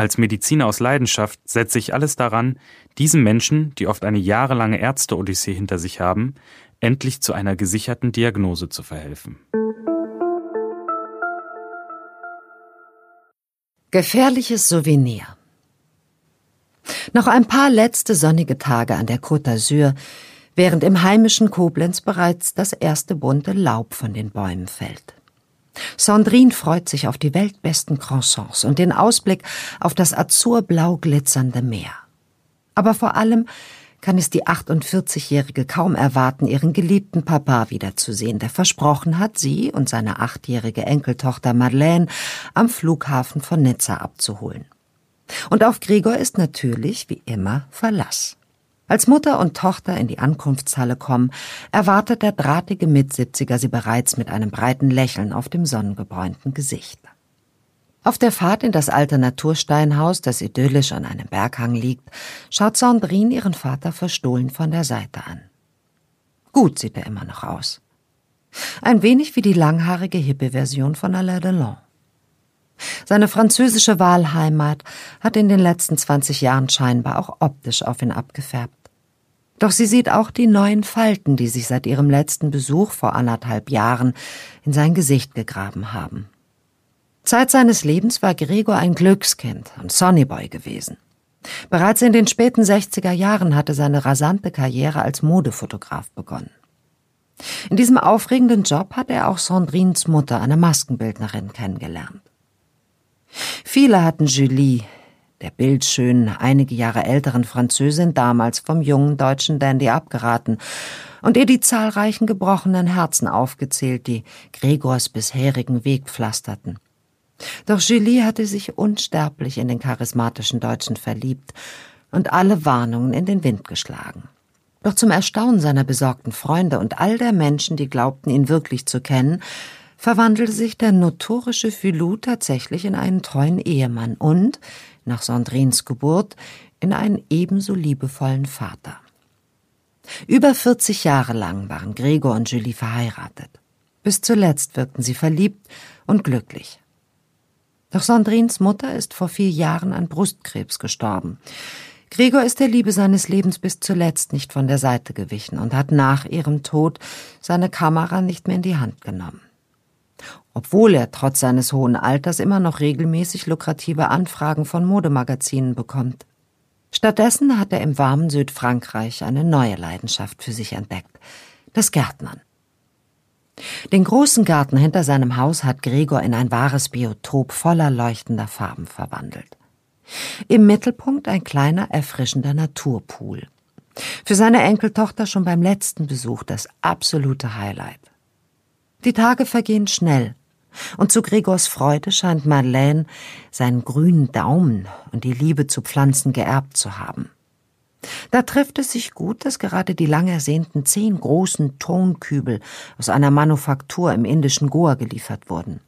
Als Mediziner aus Leidenschaft setze ich alles daran, diesen Menschen, die oft eine jahrelange Ärzte-Odyssee hinter sich haben, endlich zu einer gesicherten Diagnose zu verhelfen. Gefährliches Souvenir. Noch ein paar letzte sonnige Tage an der Côte d'Azur, während im heimischen Koblenz bereits das erste bunte Laub von den Bäumen fällt. Sandrine freut sich auf die weltbesten Croissants und den Ausblick auf das azurblau glitzernde Meer. Aber vor allem kann es die 48-Jährige kaum erwarten, ihren geliebten Papa wiederzusehen, der versprochen hat, sie und seine achtjährige Enkeltochter Madeleine am Flughafen von Nizza abzuholen. Und auf Gregor ist natürlich, wie immer, Verlass. Als Mutter und Tochter in die Ankunftshalle kommen, erwartet der drahtige Mitsiebziger sie bereits mit einem breiten Lächeln auf dem sonnengebräunten Gesicht. Auf der Fahrt in das alte Natursteinhaus, das idyllisch an einem Berghang liegt, schaut Sandrine ihren Vater verstohlen von der Seite an. Gut sieht er immer noch aus. Ein wenig wie die langhaarige Hippie-Version von Alain Delon. Seine französische Wahlheimat hat in den letzten 20 Jahren scheinbar auch optisch auf ihn abgefärbt. Doch sie sieht auch die neuen Falten, die sich seit ihrem letzten Besuch vor anderthalb Jahren in sein Gesicht gegraben haben. Zeit seines Lebens war Gregor ein Glückskind und Sonnyboy gewesen. Bereits in den späten 60er Jahren hatte seine rasante Karriere als Modefotograf begonnen. In diesem aufregenden Job hat er auch Sandrines Mutter, eine Maskenbildnerin, kennengelernt. Viele hatten Julie, der bildschönen, einige Jahre älteren Französin damals vom jungen deutschen Dandy abgeraten und ihr die zahlreichen gebrochenen Herzen aufgezählt, die Gregors bisherigen Weg pflasterten. Doch Julie hatte sich unsterblich in den charismatischen Deutschen verliebt und alle Warnungen in den Wind geschlagen. Doch zum Erstaunen seiner besorgten Freunde und all der Menschen, die glaubten, ihn wirklich zu kennen, verwandelte sich der notorische Philou tatsächlich in einen treuen Ehemann und, nach Sandrines Geburt, in einen ebenso liebevollen Vater. Über 40 Jahre lang waren Gregor und Julie verheiratet. Bis zuletzt wirkten sie verliebt und glücklich. Doch Sandrines Mutter ist vor vier Jahren an Brustkrebs gestorben. Gregor ist der Liebe seines Lebens bis zuletzt nicht von der Seite gewichen und hat nach ihrem Tod seine Kamera nicht mehr in die Hand genommen obwohl er trotz seines hohen Alters immer noch regelmäßig lukrative Anfragen von Modemagazinen bekommt. Stattdessen hat er im warmen Südfrankreich eine neue Leidenschaft für sich entdeckt, das Gärtnern. Den großen Garten hinter seinem Haus hat Gregor in ein wahres Biotop voller leuchtender Farben verwandelt. Im Mittelpunkt ein kleiner, erfrischender Naturpool. Für seine Enkeltochter schon beim letzten Besuch das absolute Highlight. Die Tage vergehen schnell, und zu Gregors Freude scheint Madeleine seinen grünen Daumen und die Liebe zu Pflanzen geerbt zu haben. Da trifft es sich gut, dass gerade die lang ersehnten zehn großen Tonkübel aus einer Manufaktur im indischen Goa geliefert wurden.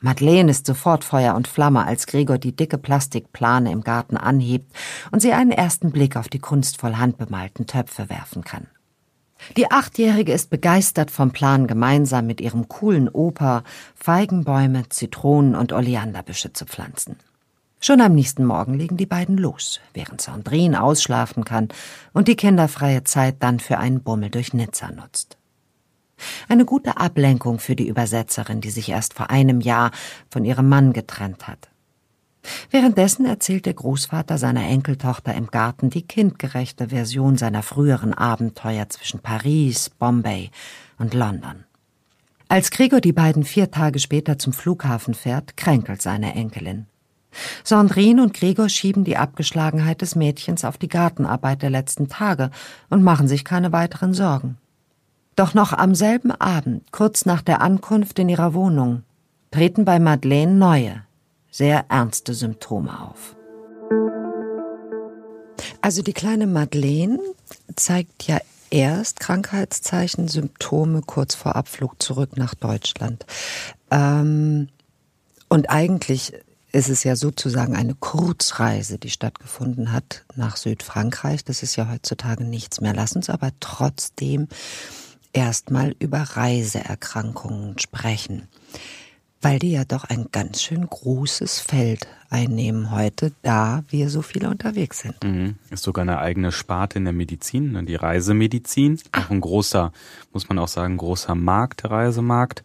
Madeleine ist sofort Feuer und Flamme, als Gregor die dicke Plastikplane im Garten anhebt und sie einen ersten Blick auf die kunstvoll handbemalten Töpfe werfen kann. Die Achtjährige ist begeistert vom Plan, gemeinsam mit ihrem coolen Opa Feigenbäume, Zitronen und Oleanderbüsche zu pflanzen. Schon am nächsten Morgen legen die beiden los, während Sandrine ausschlafen kann und die kinderfreie Zeit dann für einen Bummel durch Nizza nutzt. Eine gute Ablenkung für die Übersetzerin, die sich erst vor einem Jahr von ihrem Mann getrennt hat. Währenddessen erzählt der Großvater seiner Enkeltochter im Garten die kindgerechte Version seiner früheren Abenteuer zwischen Paris, Bombay und London. Als Gregor die beiden vier Tage später zum Flughafen fährt, kränkelt seine Enkelin. Sandrine und Gregor schieben die Abgeschlagenheit des Mädchens auf die Gartenarbeit der letzten Tage und machen sich keine weiteren Sorgen. Doch noch am selben Abend, kurz nach der Ankunft in ihrer Wohnung, treten bei Madeleine neue, sehr ernste Symptome auf. Also die kleine Madeleine zeigt ja erst Krankheitszeichen, Symptome kurz vor Abflug zurück nach Deutschland. Ähm, und eigentlich ist es ja sozusagen eine Kurzreise, die stattgefunden hat nach Südfrankreich. Das ist ja heutzutage nichts mehr. Lass uns aber trotzdem erstmal über Reiseerkrankungen sprechen, weil die ja doch ein ganz schön großes Feld einnehmen heute, da wir so viele unterwegs sind. Mhm. Ist sogar eine eigene Sparte in der Medizin, ne, die Reisemedizin. Auch ein großer, muss man auch sagen, großer Markt, der Reisemarkt.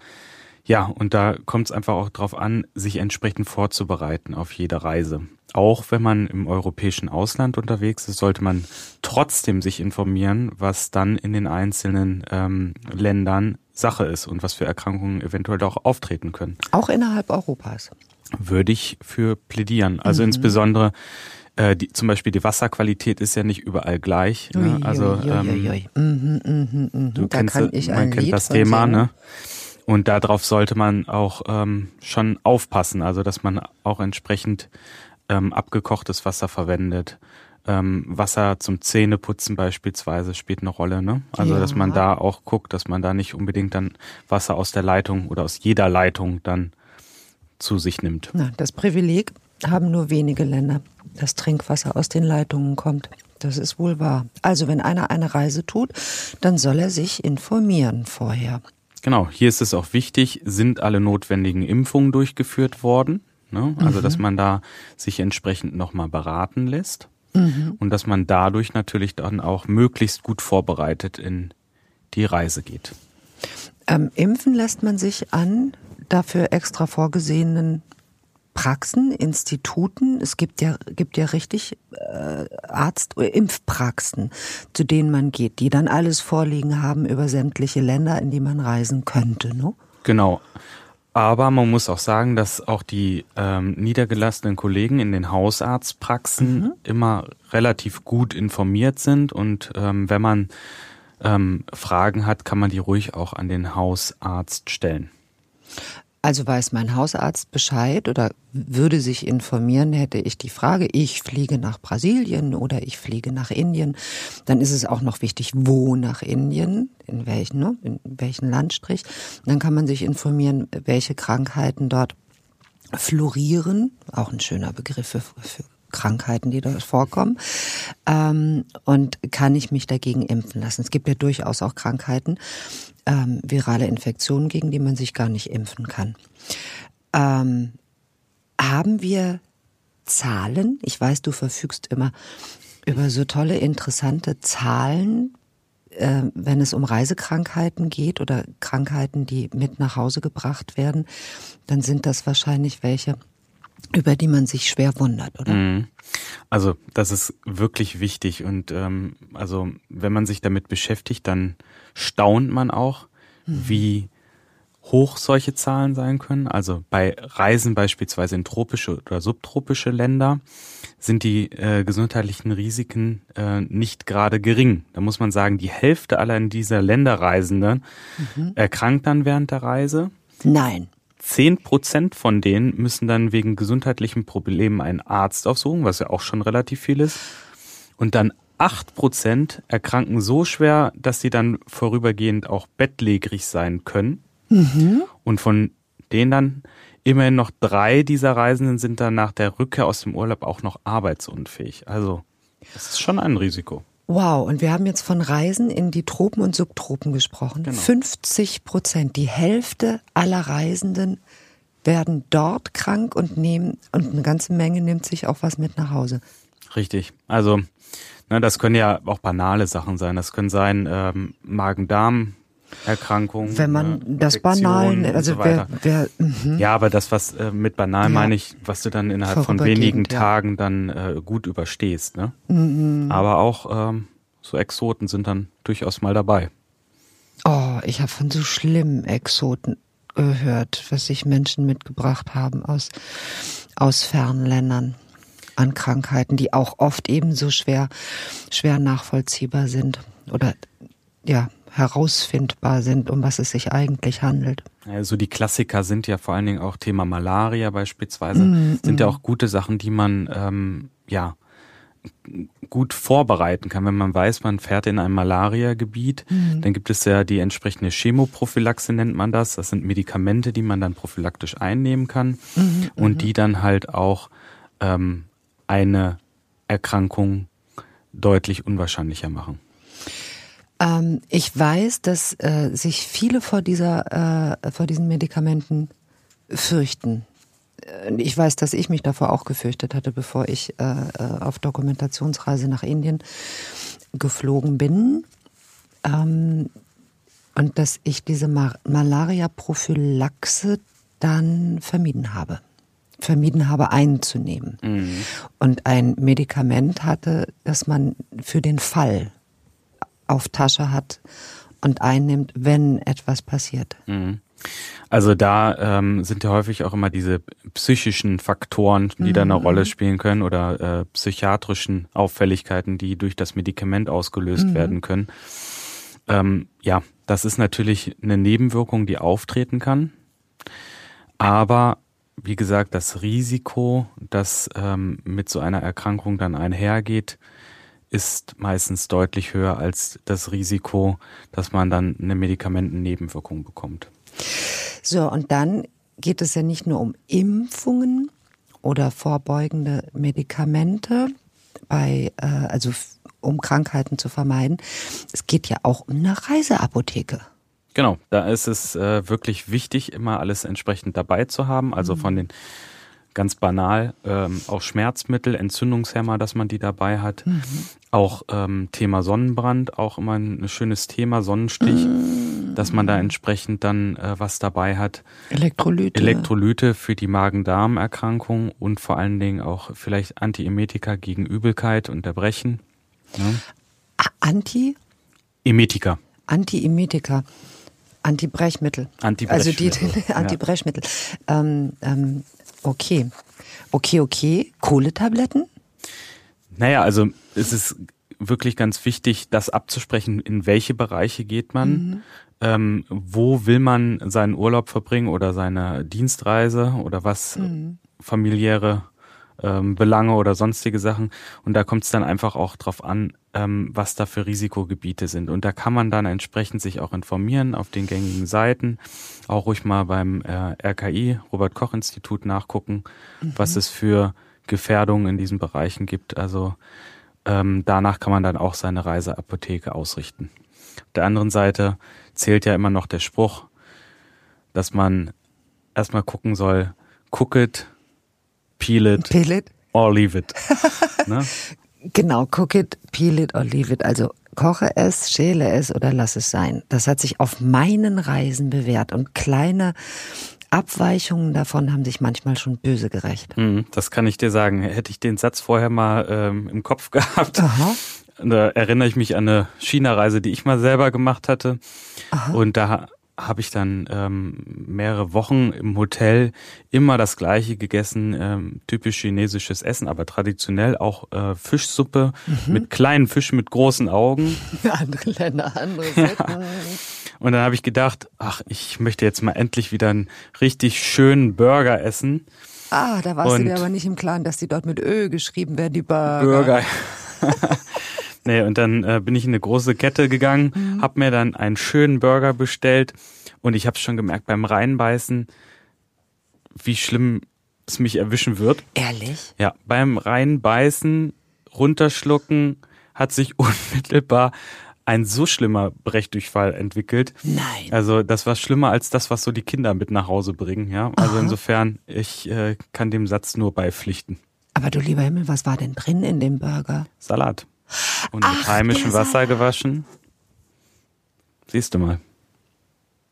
Ja, und da kommt es einfach auch darauf an, sich entsprechend vorzubereiten auf jede Reise. Auch wenn man im europäischen Ausland unterwegs ist, sollte man trotzdem sich informieren, was dann in den einzelnen ähm, Ländern Sache ist und was für Erkrankungen eventuell auch auftreten können. Auch innerhalb Europas. Würde ich für plädieren. Also mhm. insbesondere äh, die, zum Beispiel die Wasserqualität ist ja nicht überall gleich. Ne? Also ähm, mhm, mh, mh, du da kennst, man kennt Lied das Thema, ne? Und darauf sollte man auch ähm, schon aufpassen, also dass man auch entsprechend ähm, abgekochtes Wasser verwendet. Ähm, Wasser zum Zähneputzen beispielsweise spielt eine Rolle. Ne? Also ja. dass man da auch guckt, dass man da nicht unbedingt dann Wasser aus der Leitung oder aus jeder Leitung dann zu sich nimmt. Na, das Privileg haben nur wenige Länder, dass Trinkwasser aus den Leitungen kommt. Das ist wohl wahr. Also wenn einer eine Reise tut, dann soll er sich informieren vorher. Genau, hier ist es auch wichtig, sind alle notwendigen Impfungen durchgeführt worden? Ne? Also, mhm. dass man da sich entsprechend nochmal beraten lässt mhm. und dass man dadurch natürlich dann auch möglichst gut vorbereitet in die Reise geht. Ähm, impfen lässt man sich an dafür extra vorgesehenen Praxen, Instituten. Es gibt ja, gibt ja richtig äh, Arzt- oder Impfpraxen, zu denen man geht, die dann alles vorliegen haben über sämtliche Länder, in die man reisen könnte. Ne? Genau. Aber man muss auch sagen, dass auch die ähm, niedergelassenen Kollegen in den Hausarztpraxen mhm. immer relativ gut informiert sind und ähm, wenn man ähm, Fragen hat, kann man die ruhig auch an den Hausarzt stellen. Also weiß mein Hausarzt Bescheid oder würde sich informieren, hätte ich die Frage, ich fliege nach Brasilien oder ich fliege nach Indien, dann ist es auch noch wichtig, wo nach Indien, in welchen, ne, in welchen Landstrich. Dann kann man sich informieren, welche Krankheiten dort florieren, auch ein schöner Begriff für, für Krankheiten, die dort vorkommen. Ähm, und kann ich mich dagegen impfen lassen? Es gibt ja durchaus auch Krankheiten, ähm, virale Infektionen, gegen die man sich gar nicht impfen kann. Ähm, haben wir Zahlen? Ich weiß, du verfügst immer über so tolle, interessante Zahlen, äh, wenn es um Reisekrankheiten geht oder Krankheiten, die mit nach Hause gebracht werden, dann sind das wahrscheinlich welche, über die man sich schwer wundert, oder? Mhm. Also das ist wirklich wichtig und ähm, also wenn man sich damit beschäftigt, dann staunt man auch, mhm. wie hoch solche Zahlen sein können. Also bei Reisen beispielsweise in tropische oder subtropische Länder sind die äh, gesundheitlichen Risiken äh, nicht gerade gering. Da muss man sagen, die Hälfte aller in dieser Länderreisenden mhm. erkrankt dann während der Reise. Nein. Zehn Prozent von denen müssen dann wegen gesundheitlichen Problemen einen Arzt aufsuchen, was ja auch schon relativ viel ist. Und dann acht Prozent erkranken so schwer, dass sie dann vorübergehend auch bettlägerig sein können. Mhm. Und von denen dann immerhin noch drei dieser Reisenden sind dann nach der Rückkehr aus dem Urlaub auch noch arbeitsunfähig. Also, das ist schon ein Risiko. Wow, und wir haben jetzt von Reisen in die Tropen und Subtropen gesprochen. Genau. 50 Prozent, die Hälfte aller Reisenden werden dort krank und nehmen, und eine ganze Menge nimmt sich auch was mit nach Hause. Richtig. Also, ne, das können ja auch banale Sachen sein. Das können sein ähm, Magen-Darm, Erkrankungen. Wenn man das banal, also so wer, wer mh. ja, aber das was äh, mit banal ja. meine ich, was du dann innerhalb von wenigen ja. Tagen dann äh, gut überstehst, ne? Mhm. Aber auch ähm, so Exoten sind dann durchaus mal dabei. Oh, ich habe von so schlimmen Exoten gehört, was sich Menschen mitgebracht haben aus, aus fernen Ländern an Krankheiten, die auch oft ebenso schwer, schwer nachvollziehbar sind oder ja, herausfindbar sind, um was es sich eigentlich handelt. Also die Klassiker sind ja vor allen Dingen auch Thema Malaria beispielsweise, mm, sind mm. ja auch gute Sachen, die man ähm, ja gut vorbereiten kann. Wenn man weiß, man fährt in ein Malaria-Gebiet, mhm. dann gibt es ja die entsprechende Chemoprophylaxe, nennt man das. Das sind Medikamente, die man dann prophylaktisch einnehmen kann mhm. und die dann halt auch ähm, eine Erkrankung deutlich unwahrscheinlicher machen. Ähm, ich weiß, dass äh, sich viele vor dieser, äh, vor diesen Medikamenten fürchten. Ich weiß, dass ich mich davor auch gefürchtet hatte, bevor ich äh, äh auf Dokumentationsreise nach Indien geflogen bin. Ähm, und dass ich diese Mar Malaria-Prophylaxe dann vermieden habe. Vermieden habe einzunehmen. Mhm. Und ein Medikament hatte, das man für den Fall auf Tasche hat und einnimmt, wenn etwas passiert. Mhm. Also da ähm, sind ja häufig auch immer diese psychischen Faktoren, die mhm. da eine mhm. Rolle spielen können oder äh, psychiatrischen Auffälligkeiten, die durch das Medikament ausgelöst mhm. werden können. Ähm, ja, das ist natürlich eine Nebenwirkung, die auftreten kann. Aber wie gesagt, das Risiko, das ähm, mit so einer Erkrankung dann einhergeht, ist meistens deutlich höher als das Risiko, dass man dann eine Medikamentennebenwirkung bekommt. So, und dann geht es ja nicht nur um Impfungen oder vorbeugende Medikamente bei, äh, also um Krankheiten zu vermeiden. Es geht ja auch um eine Reiseapotheke. Genau, da ist es äh, wirklich wichtig, immer alles entsprechend dabei zu haben. Also mhm. von den ganz banal, ähm, auch Schmerzmittel, Entzündungshemmer, dass man die dabei hat. Mhm. Auch ähm, Thema Sonnenbrand, auch immer ein schönes Thema, Sonnenstich, mhm. dass man da entsprechend dann äh, was dabei hat. Elektrolyte. Elektrolyte für die Magen-Darm-Erkrankung und vor allen Dingen auch vielleicht Antiemetika gegen Übelkeit und Erbrechen. Ja. Anti? Emetika. Antiemetika. Antibrechmittel. Antibrechmittel. Also die, die Antibrechmittel. Ja. Ähm, ähm, Okay. Okay, okay. Kohletabletten? Naja, also es ist wirklich ganz wichtig, das abzusprechen, in welche Bereiche geht man, mhm. ähm, wo will man seinen Urlaub verbringen oder seine Dienstreise oder was mhm. familiäre ähm, Belange oder sonstige Sachen. Und da kommt es dann einfach auch drauf an, ähm, was da für Risikogebiete sind. Und da kann man dann entsprechend sich auch informieren auf den gängigen Seiten, auch ruhig mal beim äh, RKI, Robert Koch Institut nachgucken, mhm. was es für Gefährdungen in diesen Bereichen gibt. Also ähm, danach kann man dann auch seine Reiseapotheke ausrichten. Auf der anderen Seite zählt ja immer noch der Spruch, dass man erstmal gucken soll, it, peel it, peel it. or leave it. ne? Genau, cook it, peel it or leave it. Also koche es, schäle es oder lass es sein. Das hat sich auf meinen Reisen bewährt und kleine Abweichungen davon haben sich manchmal schon böse gerecht. Mhm, das kann ich dir sagen. Hätte ich den Satz vorher mal ähm, im Kopf gehabt, Aha. da erinnere ich mich an eine China-Reise, die ich mal selber gemacht hatte. Aha. Und da habe ich dann ähm, mehrere Wochen im Hotel immer das gleiche gegessen, ähm, typisch chinesisches Essen, aber traditionell auch äh, Fischsuppe mhm. mit kleinen Fischen mit großen Augen. Andere Länder, andere Sitten. Und dann habe ich gedacht, ach, ich möchte jetzt mal endlich wieder einen richtig schönen Burger essen. Ah, da warst Und du dir aber nicht im Klaren, dass die dort mit Ö geschrieben werden, die Burger. Burger. Nee, und dann äh, bin ich in eine große Kette gegangen, mhm. habe mir dann einen schönen Burger bestellt und ich habe schon gemerkt beim Reinbeißen, wie schlimm es mich erwischen wird. Ehrlich? Ja, beim Reinbeißen, runterschlucken hat sich unmittelbar ein so schlimmer Brechdurchfall entwickelt. Nein. Also das war schlimmer als das, was so die Kinder mit nach Hause bringen. Ja, also Aha. insofern ich äh, kann dem Satz nur beipflichten. Aber du lieber Himmel, was war denn drin in dem Burger? Salat. Und Ach, mit heimischem Wasser gewaschen. Siehst du mal.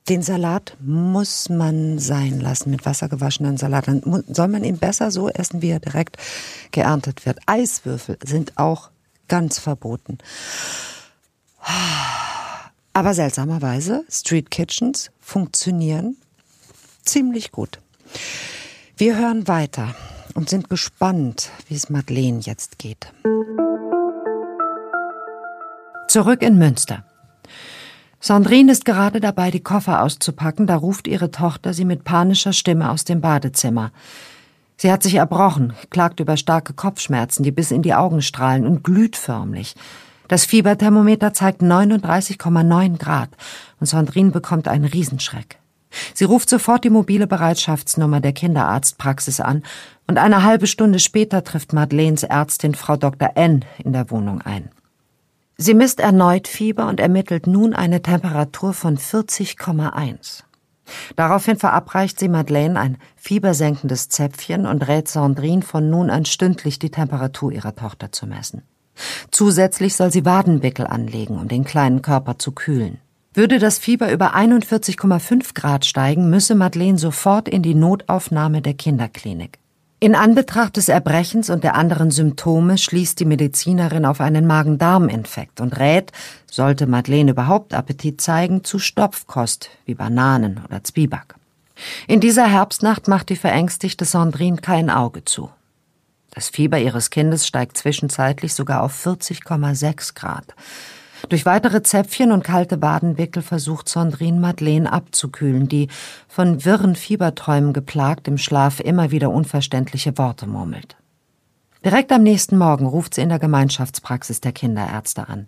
Den Salat muss man sein lassen, mit Wasser gewaschenen Salat. Dann soll man ihn besser so essen, wie er direkt geerntet wird. Eiswürfel sind auch ganz verboten. Aber seltsamerweise, Street Kitchens funktionieren ziemlich gut. Wir hören weiter und sind gespannt, wie es Madeleine jetzt geht. Zurück in Münster. Sandrine ist gerade dabei, die Koffer auszupacken, da ruft ihre Tochter sie mit panischer Stimme aus dem Badezimmer. Sie hat sich erbrochen, klagt über starke Kopfschmerzen, die bis in die Augen strahlen und glüht förmlich. Das Fieberthermometer zeigt 39,9 Grad und Sandrine bekommt einen Riesenschreck. Sie ruft sofort die mobile Bereitschaftsnummer der Kinderarztpraxis an und eine halbe Stunde später trifft Madeleines Ärztin Frau Dr. N. in der Wohnung ein. Sie misst erneut Fieber und ermittelt nun eine Temperatur von 40,1. Daraufhin verabreicht sie Madeleine ein fiebersenkendes Zäpfchen und rät Sandrine von nun an stündlich die Temperatur ihrer Tochter zu messen. Zusätzlich soll sie Wadenwickel anlegen, um den kleinen Körper zu kühlen. Würde das Fieber über 41,5 Grad steigen, müsse Madeleine sofort in die Notaufnahme der Kinderklinik. In Anbetracht des Erbrechens und der anderen Symptome schließt die Medizinerin auf einen Magen-Darm-Infekt und rät, sollte Madeleine überhaupt Appetit zeigen, zu Stopfkost wie Bananen oder Zwieback. In dieser Herbstnacht macht die verängstigte Sandrine kein Auge zu. Das Fieber ihres Kindes steigt zwischenzeitlich sogar auf 40,6 Grad. Durch weitere Zäpfchen und kalte Badenwickel versucht Sandrine Madeleine abzukühlen, die, von wirren Fieberträumen geplagt, im Schlaf immer wieder unverständliche Worte murmelt. Direkt am nächsten Morgen ruft sie in der Gemeinschaftspraxis der Kinderärzte an.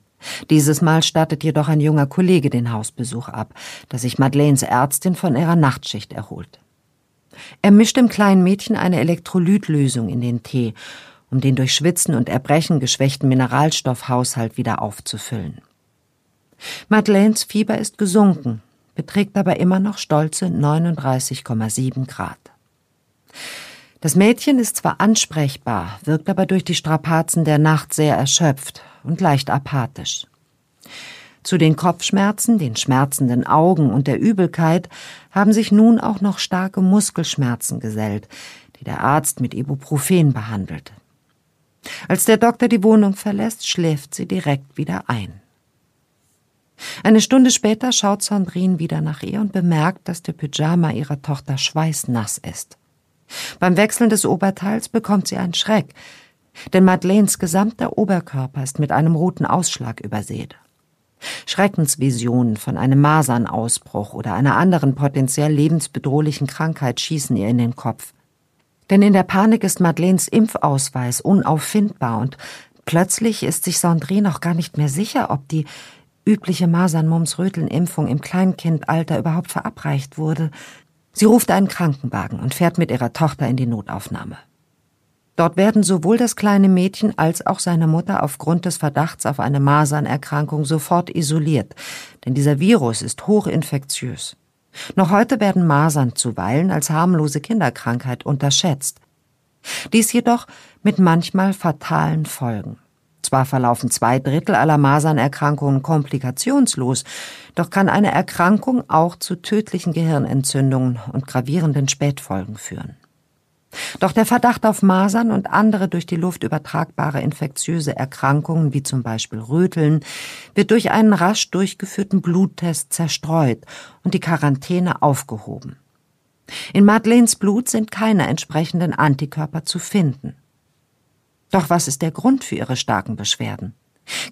Dieses Mal stattet jedoch ein junger Kollege den Hausbesuch ab, da sich Madeleines Ärztin von ihrer Nachtschicht erholt. Er mischt dem kleinen Mädchen eine Elektrolytlösung in den Tee um den durch Schwitzen und Erbrechen geschwächten Mineralstoffhaushalt wieder aufzufüllen. Madeleines Fieber ist gesunken, beträgt aber immer noch stolze 39,7 Grad. Das Mädchen ist zwar ansprechbar, wirkt aber durch die Strapazen der Nacht sehr erschöpft und leicht apathisch. Zu den Kopfschmerzen, den schmerzenden Augen und der Übelkeit haben sich nun auch noch starke Muskelschmerzen gesellt, die der Arzt mit Ibuprofen behandelt. Als der Doktor die Wohnung verlässt, schläft sie direkt wieder ein. Eine Stunde später schaut Sandrine wieder nach ihr und bemerkt, dass der Pyjama ihrer Tochter schweißnass ist. Beim Wechseln des Oberteils bekommt sie einen Schreck, denn Madeleines gesamter Oberkörper ist mit einem roten Ausschlag übersät. Schreckensvisionen von einem Masernausbruch oder einer anderen potenziell lebensbedrohlichen Krankheit schießen ihr in den Kopf. Denn in der Panik ist Madeleines Impfausweis unauffindbar und plötzlich ist sich Sandrine noch gar nicht mehr sicher, ob die übliche Masern-Mumps-Röteln-Impfung im Kleinkindalter überhaupt verabreicht wurde. Sie ruft einen Krankenwagen und fährt mit ihrer Tochter in die Notaufnahme. Dort werden sowohl das kleine Mädchen als auch seine Mutter aufgrund des Verdachts auf eine Masernerkrankung sofort isoliert, denn dieser Virus ist hochinfektiös. Noch heute werden Masern zuweilen als harmlose Kinderkrankheit unterschätzt. Dies jedoch mit manchmal fatalen Folgen. Zwar verlaufen zwei Drittel aller Masernerkrankungen komplikationslos, doch kann eine Erkrankung auch zu tödlichen Gehirnentzündungen und gravierenden Spätfolgen führen. Doch der Verdacht auf Masern und andere durch die Luft übertragbare infektiöse Erkrankungen wie zum Beispiel Röteln wird durch einen rasch durchgeführten Bluttest zerstreut und die Quarantäne aufgehoben. In Madeleines Blut sind keine entsprechenden Antikörper zu finden. Doch was ist der Grund für ihre starken Beschwerden?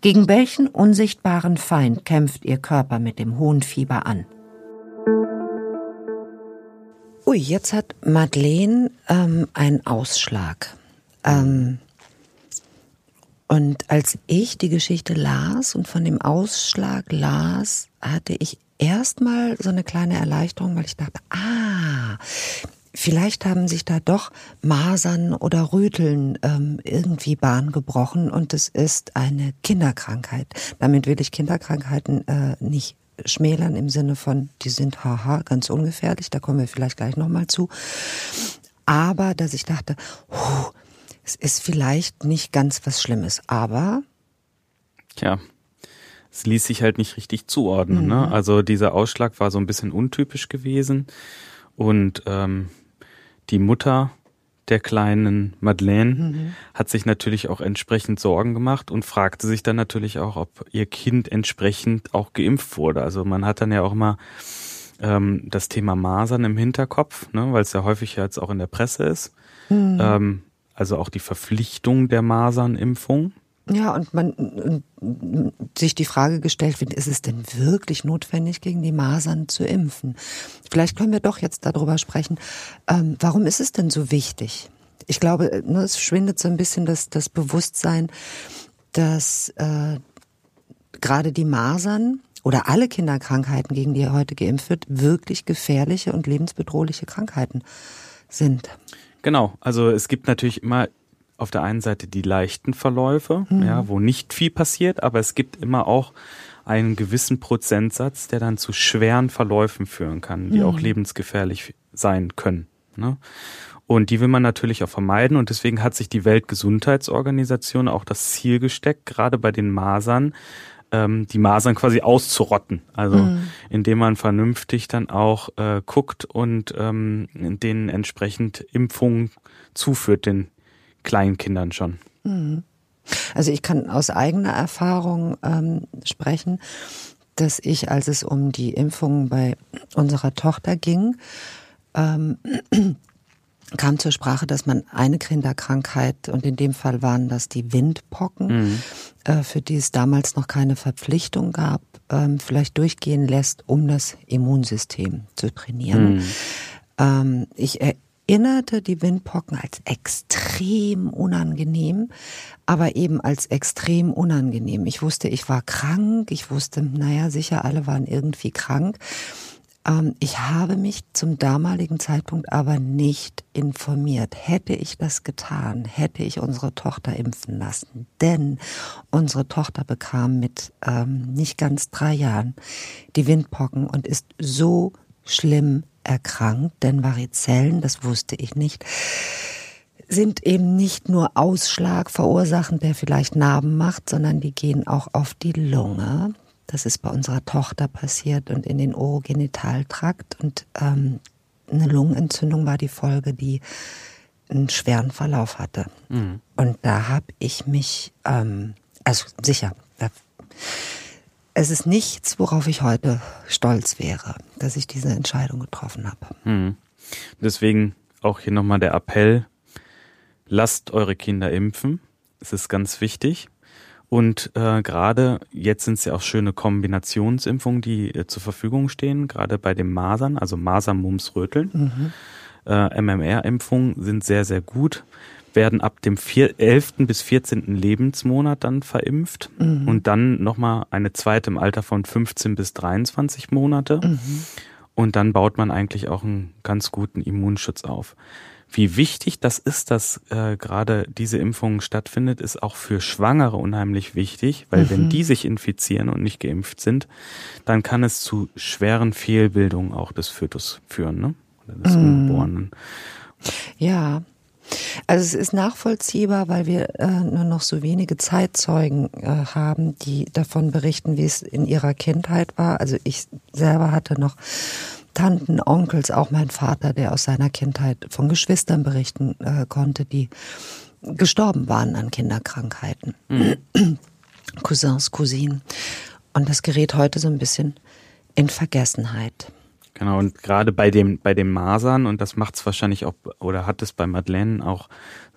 Gegen welchen unsichtbaren Feind kämpft ihr Körper mit dem hohen Fieber an? Ui, jetzt hat Madeleine ähm, einen Ausschlag. Ähm, und als ich die Geschichte las und von dem Ausschlag las, hatte ich erstmal so eine kleine Erleichterung, weil ich dachte, ah, vielleicht haben sich da doch Masern oder Röteln ähm, irgendwie Bahn gebrochen und es ist eine Kinderkrankheit. Damit will ich Kinderkrankheiten äh, nicht schmälern im Sinne von, die sind haha ganz ungefährlich, da kommen wir vielleicht gleich nochmal zu. Aber dass ich dachte, huh, es ist vielleicht nicht ganz was Schlimmes, aber. Tja, es ließ sich halt nicht richtig zuordnen. Ne? Mhm. Ne? Also dieser Ausschlag war so ein bisschen untypisch gewesen und ähm, die Mutter der kleinen Madeleine mhm. hat sich natürlich auch entsprechend Sorgen gemacht und fragte sich dann natürlich auch, ob ihr Kind entsprechend auch geimpft wurde. Also man hat dann ja auch mal ähm, das Thema Masern im Hinterkopf, ne, weil es ja häufig jetzt auch in der Presse ist. Mhm. Ähm, also auch die Verpflichtung der Masernimpfung. Ja, und man und sich die Frage gestellt wird, ist es denn wirklich notwendig, gegen die Masern zu impfen? Vielleicht können wir doch jetzt darüber sprechen. Ähm, warum ist es denn so wichtig? Ich glaube, ne, es schwindet so ein bisschen das, das Bewusstsein, dass äh, gerade die Masern oder alle Kinderkrankheiten, gegen die heute geimpft wird, wirklich gefährliche und lebensbedrohliche Krankheiten sind. Genau, also es gibt natürlich immer auf der einen Seite die leichten Verläufe, mhm. ja, wo nicht viel passiert, aber es gibt immer auch einen gewissen Prozentsatz, der dann zu schweren Verläufen führen kann, die mhm. auch lebensgefährlich sein können. Ne? Und die will man natürlich auch vermeiden. Und deswegen hat sich die Weltgesundheitsorganisation auch das Ziel gesteckt, gerade bei den Masern, ähm, die Masern quasi auszurotten. Also mhm. indem man vernünftig dann auch äh, guckt und ähm, denen entsprechend Impfungen zuführt, den kleinen Kindern schon. Mhm. Also ich kann aus eigener Erfahrung ähm, sprechen, dass ich, als es um die Impfungen bei unserer Tochter ging, ähm, kam zur Sprache, dass man eine Kinderkrankheit, und in dem Fall waren das die Windpocken, mhm. äh, für die es damals noch keine Verpflichtung gab, ähm, vielleicht durchgehen lässt, um das Immunsystem zu trainieren. Mhm. Ähm, ich erinnerte die Windpocken als extrem unangenehm, aber eben als extrem unangenehm. Ich wusste, ich war krank, ich wusste, naja, sicher, alle waren irgendwie krank. Ähm, ich habe mich zum damaligen Zeitpunkt aber nicht informiert. Hätte ich das getan, hätte ich unsere Tochter impfen lassen. Denn unsere Tochter bekam mit ähm, nicht ganz drei Jahren die Windpocken und ist so schlimm erkrankt, denn Varizellen, das wusste ich nicht, sind eben nicht nur Ausschlag verursachend, der vielleicht Narben macht, sondern die gehen auch auf die Lunge. Das ist bei unserer Tochter passiert und in den Orogenitaltrakt. Und ähm, eine Lungenentzündung war die Folge, die einen schweren Verlauf hatte. Mhm. Und da habe ich mich, ähm, also sicher, da, es ist nichts, worauf ich heute stolz wäre, dass ich diese Entscheidung getroffen habe. Hm. Deswegen auch hier nochmal der Appell, lasst eure Kinder impfen. Es ist ganz wichtig. Und äh, gerade jetzt sind es ja auch schöne Kombinationsimpfungen, die äh, zur Verfügung stehen, gerade bei den Masern, also Masern, Mumps, Röteln. Mhm. Äh, MMR-Impfungen sind sehr, sehr gut werden ab dem 11. bis 14. Lebensmonat dann verimpft mhm. und dann nochmal eine zweite im Alter von 15 bis 23 Monate. Mhm. Und dann baut man eigentlich auch einen ganz guten Immunschutz auf. Wie wichtig das ist, dass äh, gerade diese Impfung stattfindet, ist auch für Schwangere unheimlich wichtig, weil mhm. wenn die sich infizieren und nicht geimpft sind, dann kann es zu schweren Fehlbildungen auch des Fötus führen, ne? Oder des mhm. Ungeborenen. Ja, also es ist nachvollziehbar, weil wir äh, nur noch so wenige Zeitzeugen äh, haben, die davon berichten, wie es in ihrer Kindheit war. Also ich selber hatte noch Tanten, Onkels, auch mein Vater, der aus seiner Kindheit von Geschwistern berichten äh, konnte, die gestorben waren an Kinderkrankheiten. Mhm. Cousins, Cousinen. Und das gerät heute so ein bisschen in Vergessenheit. Genau, und gerade bei dem, bei den Masern, und das macht es wahrscheinlich auch, oder hat es bei Madeleine auch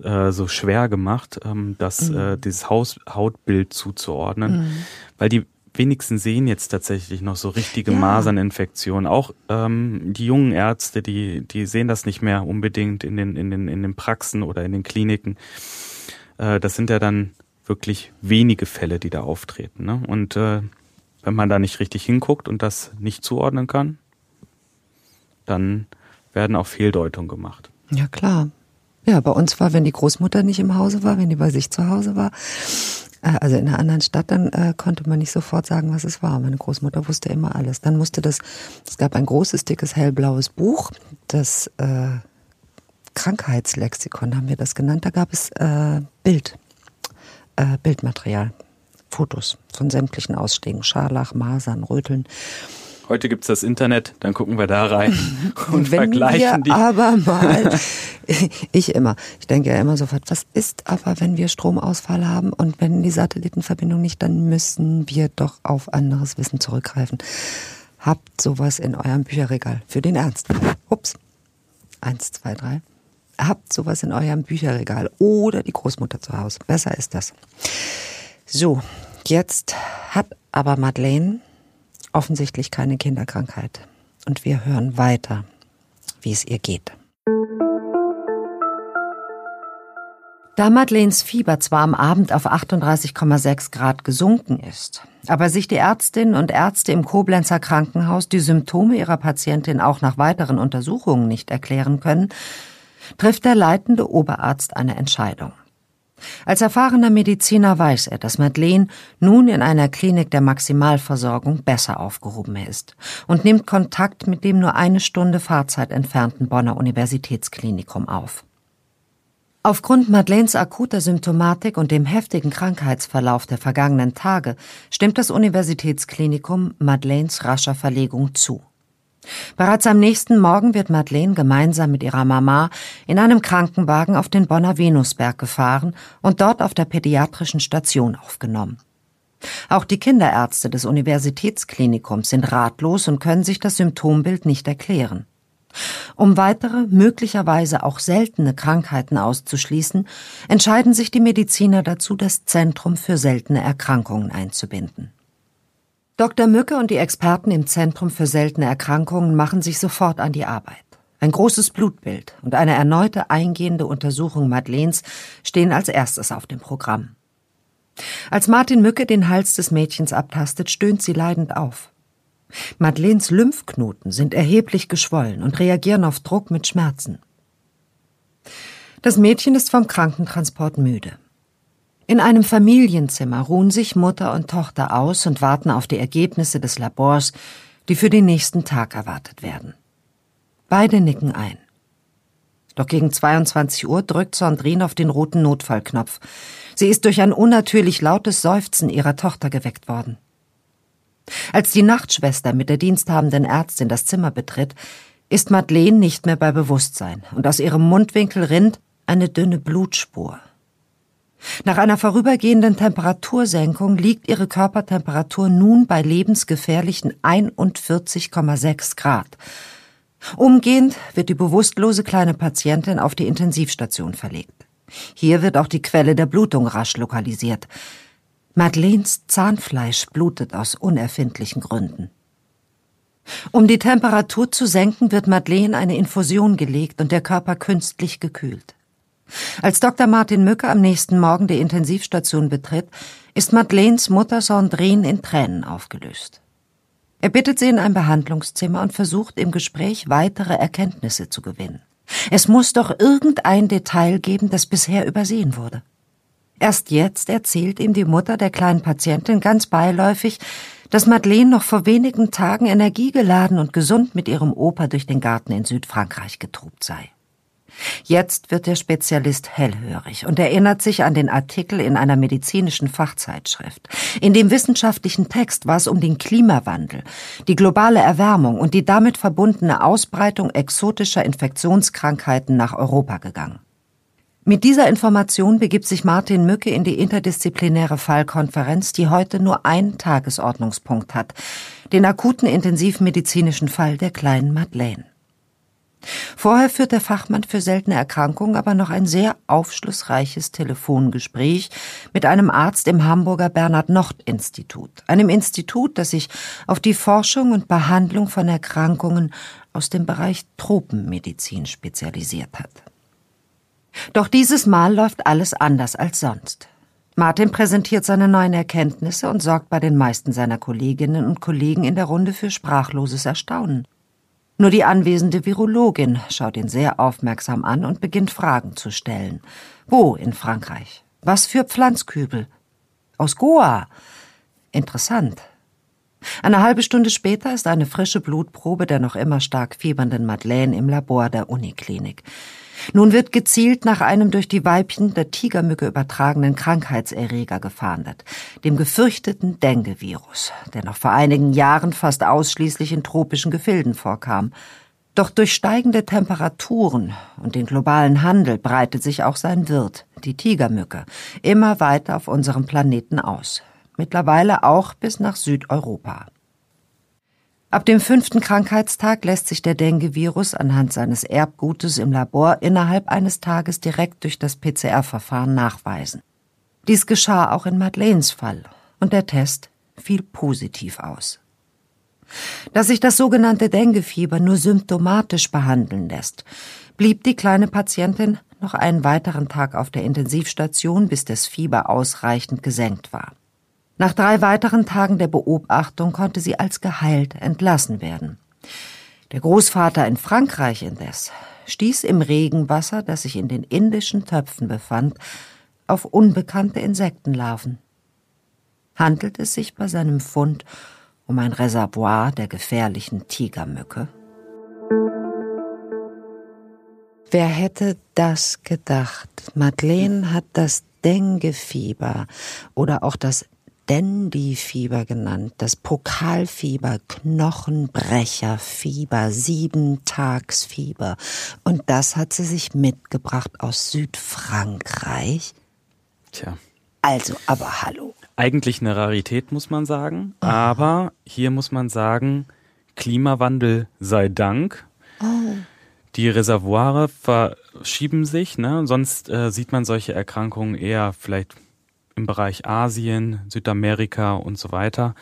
äh, so schwer gemacht, ähm, das, mhm. äh, dieses Haus, Hautbild zuzuordnen, mhm. weil die wenigsten sehen jetzt tatsächlich noch so richtige ja. Maserninfektionen. Auch ähm, die jungen Ärzte, die, die sehen das nicht mehr unbedingt in den, in den, in den Praxen oder in den Kliniken. Äh, das sind ja dann wirklich wenige Fälle, die da auftreten. Ne? Und äh, wenn man da nicht richtig hinguckt und das nicht zuordnen kann, dann werden auch Fehldeutungen gemacht. Ja, klar. Ja, bei uns war, wenn die Großmutter nicht im Hause war, wenn die bei sich zu Hause war, äh, also in einer anderen Stadt, dann äh, konnte man nicht sofort sagen, was es war. Meine Großmutter wusste immer alles. Dann musste das, es gab ein großes, dickes, hellblaues Buch, das äh, Krankheitslexikon haben wir das genannt. Da gab es äh, Bild, äh, Bildmaterial, Fotos von sämtlichen Ausschlägen, Scharlach, Masern, Röteln. Heute gibt's das Internet, dann gucken wir da rein und Wenn vergleichen wir die. aber mal, ich immer, ich denke ja immer sofort, was ist aber, wenn wir Stromausfall haben und wenn die Satellitenverbindung nicht, dann müssen wir doch auf anderes Wissen zurückgreifen. Habt sowas in eurem Bücherregal für den Ernstfall. Ups. Eins, zwei, drei. Habt sowas in eurem Bücherregal oder die Großmutter zu Hause. Besser ist das. So, jetzt hat aber Madeleine offensichtlich keine Kinderkrankheit. Und wir hören weiter, wie es ihr geht. Da Madeleines Fieber zwar am Abend auf 38,6 Grad gesunken ist, aber sich die Ärztinnen und Ärzte im Koblenzer Krankenhaus die Symptome ihrer Patientin auch nach weiteren Untersuchungen nicht erklären können, trifft der leitende Oberarzt eine Entscheidung. Als erfahrener Mediziner weiß er, dass Madeleine nun in einer Klinik der Maximalversorgung besser aufgehoben ist und nimmt Kontakt mit dem nur eine Stunde Fahrzeit entfernten Bonner Universitätsklinikum auf. Aufgrund Madeleines akuter Symptomatik und dem heftigen Krankheitsverlauf der vergangenen Tage stimmt das Universitätsklinikum Madeleines rascher Verlegung zu. Bereits am nächsten Morgen wird Madeleine gemeinsam mit ihrer Mama in einem Krankenwagen auf den Bonner Venusberg gefahren und dort auf der pädiatrischen Station aufgenommen. Auch die Kinderärzte des Universitätsklinikums sind ratlos und können sich das Symptombild nicht erklären. Um weitere, möglicherweise auch seltene Krankheiten auszuschließen, entscheiden sich die Mediziner dazu, das Zentrum für seltene Erkrankungen einzubinden. Dr. Mücke und die Experten im Zentrum für seltene Erkrankungen machen sich sofort an die Arbeit. Ein großes Blutbild und eine erneute eingehende Untersuchung Madeleines stehen als erstes auf dem Programm. Als Martin Mücke den Hals des Mädchens abtastet, stöhnt sie leidend auf. Madeleines Lymphknoten sind erheblich geschwollen und reagieren auf Druck mit Schmerzen. Das Mädchen ist vom Krankentransport müde. In einem Familienzimmer ruhen sich Mutter und Tochter aus und warten auf die Ergebnisse des Labors, die für den nächsten Tag erwartet werden. Beide nicken ein. Doch gegen 22 Uhr drückt Sandrine auf den roten Notfallknopf. Sie ist durch ein unnatürlich lautes Seufzen ihrer Tochter geweckt worden. Als die Nachtschwester mit der diensthabenden Ärztin das Zimmer betritt, ist Madeleine nicht mehr bei Bewusstsein und aus ihrem Mundwinkel rinnt eine dünne Blutspur. Nach einer vorübergehenden Temperatursenkung liegt ihre Körpertemperatur nun bei lebensgefährlichen 41,6 Grad. Umgehend wird die bewusstlose kleine Patientin auf die Intensivstation verlegt. Hier wird auch die Quelle der Blutung rasch lokalisiert. Madeleines Zahnfleisch blutet aus unerfindlichen Gründen. Um die Temperatur zu senken, wird Madeleine eine Infusion gelegt und der Körper künstlich gekühlt. Als Dr. Martin Mücke am nächsten Morgen die Intensivstation betritt, ist Madeleines Mutter Sandrine in Tränen aufgelöst. Er bittet sie in ein Behandlungszimmer und versucht im Gespräch weitere Erkenntnisse zu gewinnen. Es muss doch irgendein Detail geben, das bisher übersehen wurde. Erst jetzt erzählt ihm die Mutter der kleinen Patientin ganz beiläufig, dass Madeleine noch vor wenigen Tagen energiegeladen und gesund mit ihrem Opa durch den Garten in Südfrankreich getobt sei. Jetzt wird der Spezialist hellhörig und erinnert sich an den Artikel in einer medizinischen Fachzeitschrift. In dem wissenschaftlichen Text war es um den Klimawandel, die globale Erwärmung und die damit verbundene Ausbreitung exotischer Infektionskrankheiten nach Europa gegangen. Mit dieser Information begibt sich Martin Mücke in die interdisziplinäre Fallkonferenz, die heute nur einen Tagesordnungspunkt hat, den akuten intensivmedizinischen Fall der kleinen Madeleine. Vorher führt der Fachmann für seltene Erkrankungen aber noch ein sehr aufschlussreiches Telefongespräch mit einem Arzt im Hamburger Bernhard-Nocht-Institut, einem Institut, das sich auf die Forschung und Behandlung von Erkrankungen aus dem Bereich Tropenmedizin spezialisiert hat. Doch dieses Mal läuft alles anders als sonst. Martin präsentiert seine neuen Erkenntnisse und sorgt bei den meisten seiner Kolleginnen und Kollegen in der Runde für sprachloses Erstaunen. Nur die anwesende Virologin schaut ihn sehr aufmerksam an und beginnt Fragen zu stellen. Wo in Frankreich? Was für Pflanzkübel? Aus Goa. Interessant. Eine halbe Stunde später ist eine frische Blutprobe der noch immer stark fiebernden Madeleine im Labor der Uniklinik. Nun wird gezielt nach einem durch die Weibchen der Tigermücke übertragenen Krankheitserreger gefahndet, dem gefürchteten Dengue-Virus, der noch vor einigen Jahren fast ausschließlich in tropischen Gefilden vorkam. Doch durch steigende Temperaturen und den globalen Handel breitet sich auch sein Wirt, die Tigermücke, immer weiter auf unserem Planeten aus. Mittlerweile auch bis nach Südeuropa. Ab dem fünften Krankheitstag lässt sich der Dengue-Virus anhand seines Erbgutes im Labor innerhalb eines Tages direkt durch das PCR-Verfahren nachweisen. Dies geschah auch in Madeleines Fall und der Test fiel positiv aus. Dass sich das sogenannte Dengue-Fieber nur symptomatisch behandeln lässt, blieb die kleine Patientin noch einen weiteren Tag auf der Intensivstation, bis das Fieber ausreichend gesenkt war. Nach drei weiteren Tagen der Beobachtung konnte sie als geheilt entlassen werden. Der Großvater in Frankreich indes stieß im Regenwasser, das sich in den indischen Töpfen befand, auf unbekannte Insektenlarven. Handelt es sich bei seinem Fund um ein Reservoir der gefährlichen Tigermücke? Wer hätte das gedacht? Madeleine hat das Dengue-Fieber oder auch das Dandy-Fieber genannt, das Pokalfieber, Knochenbrecherfieber, Siebentagsfieber. Und das hat sie sich mitgebracht aus Südfrankreich. Tja. Also, aber hallo. Eigentlich eine Rarität, muss man sagen. Oh. Aber hier muss man sagen, Klimawandel sei Dank. Oh. Die Reservoire verschieben sich, ne? Sonst äh, sieht man solche Erkrankungen eher vielleicht im Bereich Asien, Südamerika und so weiter.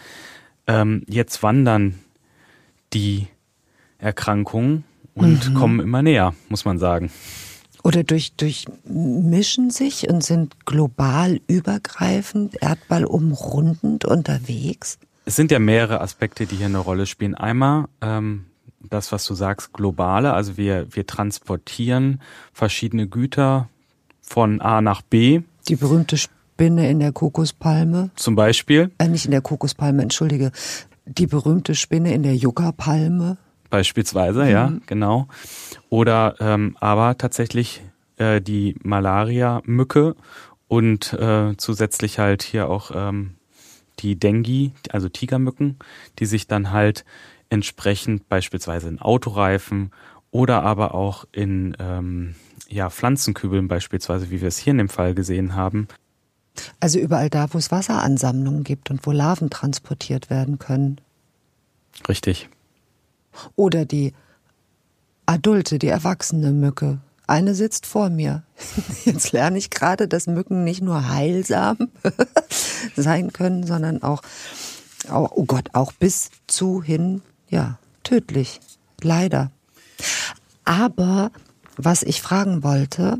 Ähm, jetzt wandern die Erkrankungen und mhm. kommen immer näher, muss man sagen. Oder durch, durchmischen sich und sind global übergreifend, Erdball umrundend unterwegs? Es sind ja mehrere Aspekte, die hier eine Rolle spielen. Einmal ähm, das, was du sagst, globale, also wir, wir transportieren verschiedene Güter von A nach B. Die berühmte Spinne in der Kokospalme. Zum Beispiel? Äh, nicht in der Kokospalme, entschuldige. Die berühmte Spinne in der Yucca-Palme. Beispielsweise, mhm. ja, genau. Oder ähm, aber tatsächlich äh, die Malaria-Mücke und äh, zusätzlich halt hier auch ähm, die Dengue, also Tigermücken, die sich dann halt entsprechend beispielsweise in Autoreifen oder aber auch in ähm, ja, Pflanzenkübeln beispielsweise, wie wir es hier in dem Fall gesehen haben, also überall da, wo es Wasseransammlungen gibt und wo Larven transportiert werden können. Richtig. Oder die adulte, die erwachsene Mücke. Eine sitzt vor mir. Jetzt lerne ich gerade, dass Mücken nicht nur heilsam sein können, sondern auch, oh Gott, auch bis zu hin, ja, tödlich. Leider. Aber was ich fragen wollte,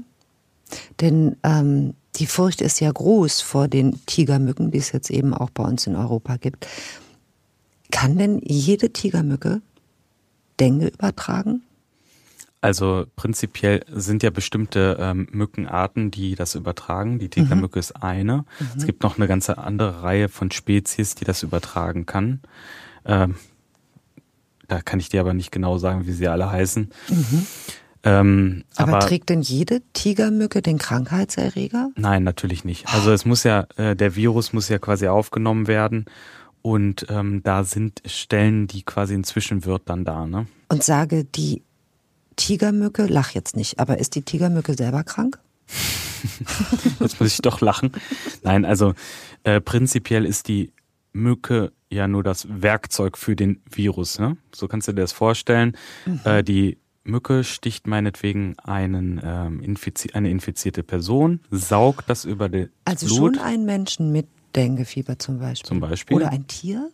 denn ähm, die Furcht ist ja groß vor den Tigermücken, die es jetzt eben auch bei uns in Europa gibt. Kann denn jede Tigermücke Dengue übertragen? Also prinzipiell sind ja bestimmte ähm, Mückenarten, die das übertragen. Die Tigermücke mhm. ist eine. Mhm. Es gibt noch eine ganze andere Reihe von Spezies, die das übertragen kann. Ähm, da kann ich dir aber nicht genau sagen, wie sie alle heißen. Mhm. Ähm, aber, aber, trägt denn jede Tigermücke den Krankheitserreger? Nein, natürlich nicht. Also es muss ja, äh, der Virus muss ja quasi aufgenommen werden und ähm, da sind Stellen, die quasi inzwischen wird dann da. Ne? Und sage die Tigermücke, lach jetzt nicht, aber ist die Tigermücke selber krank? jetzt muss ich doch lachen. Nein, also äh, prinzipiell ist die Mücke ja nur das Werkzeug für den Virus. Ne? So kannst du dir das vorstellen. Mhm. Äh, die Mücke sticht meinetwegen einen, ähm, infizi eine infizierte Person, saugt das über das also Blut. Also schon einen Menschen mit Denguefieber zum Beispiel. Zum Beispiel. Oder ein Tier?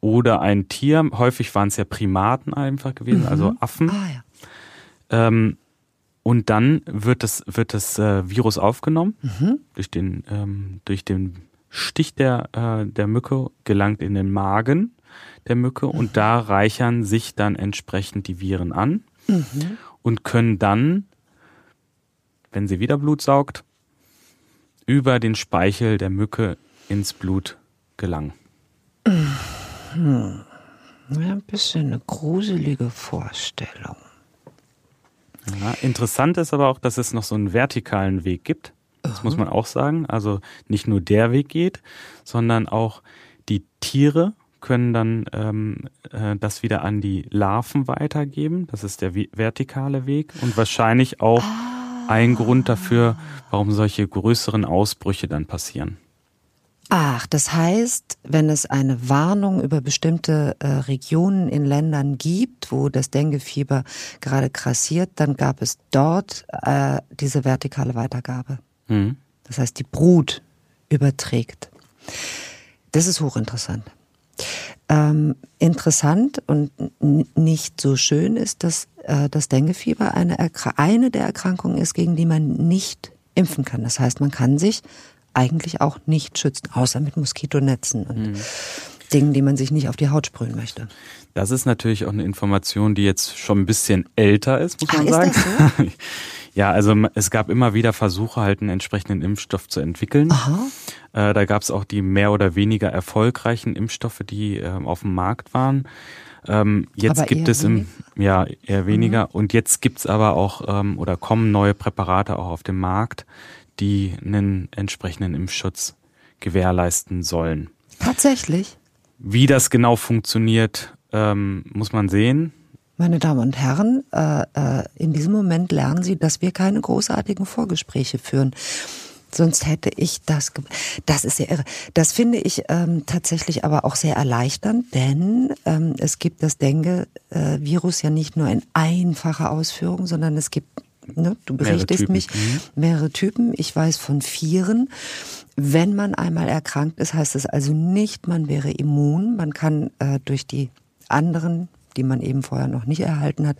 Oder ein Tier. Häufig waren es ja Primaten einfach gewesen, also mhm. also Affen. Ah, ja. Ähm, und dann wird das, wird das äh, Virus aufgenommen mhm. durch den, ähm, durch den Stich der, äh, der Mücke, gelangt in den Magen der Mücke mhm. und da reichern sich dann entsprechend die Viren an mhm. und können dann, wenn sie wieder Blut saugt, über den Speichel der Mücke ins Blut gelangen. Mhm. Ja, ein bisschen eine gruselige Vorstellung. Ja, interessant ist aber auch, dass es noch so einen vertikalen Weg gibt. Das muss man auch sagen. Also nicht nur der Weg geht, sondern auch die Tiere können dann ähm, äh, das wieder an die Larven weitergeben. Das ist der vertikale Weg und wahrscheinlich auch ah. ein Grund dafür, warum solche größeren Ausbrüche dann passieren. Ach, das heißt, wenn es eine Warnung über bestimmte äh, Regionen in Ländern gibt, wo das Denguefieber gerade krassiert, dann gab es dort äh, diese vertikale Weitergabe. Mhm. Das heißt, die Brut überträgt. Das ist hochinteressant. Ähm, interessant und nicht so schön ist, dass äh, das Denguefieber eine, eine der Erkrankungen ist, gegen die man nicht impfen kann. Das heißt, man kann sich eigentlich auch nicht schützen, außer mit Moskitonetzen und mhm. Dingen, die man sich nicht auf die Haut sprühen möchte. Das ist natürlich auch eine Information, die jetzt schon ein bisschen älter ist, muss man Ach, sagen. Ist das so? ja, also es gab immer wieder Versuche, halt einen entsprechenden Impfstoff zu entwickeln. Aha. Äh, da gab es auch die mehr oder weniger erfolgreichen Impfstoffe, die äh, auf dem Markt waren. Ähm, jetzt aber gibt es im ja eher weniger mhm. und jetzt gibt's aber auch ähm, oder kommen neue Präparate auch auf den Markt, die einen entsprechenden Impfschutz gewährleisten sollen. Tatsächlich. Wie das genau funktioniert, ähm, muss man sehen. Meine Damen und Herren, äh, äh, in diesem Moment lernen Sie, dass wir keine großartigen Vorgespräche führen. Sonst hätte ich das. Das ist sehr irre. Das finde ich ähm, tatsächlich aber auch sehr erleichternd, denn ähm, es gibt das Dengue-Virus ja nicht nur in einfacher Ausführung, sondern es gibt ne, du berichtest mich, mhm. mehrere Typen. Ich weiß von vieren. Wenn man einmal erkrankt ist, heißt das also nicht, man wäre immun. Man kann äh, durch die anderen die man eben vorher noch nicht erhalten hat,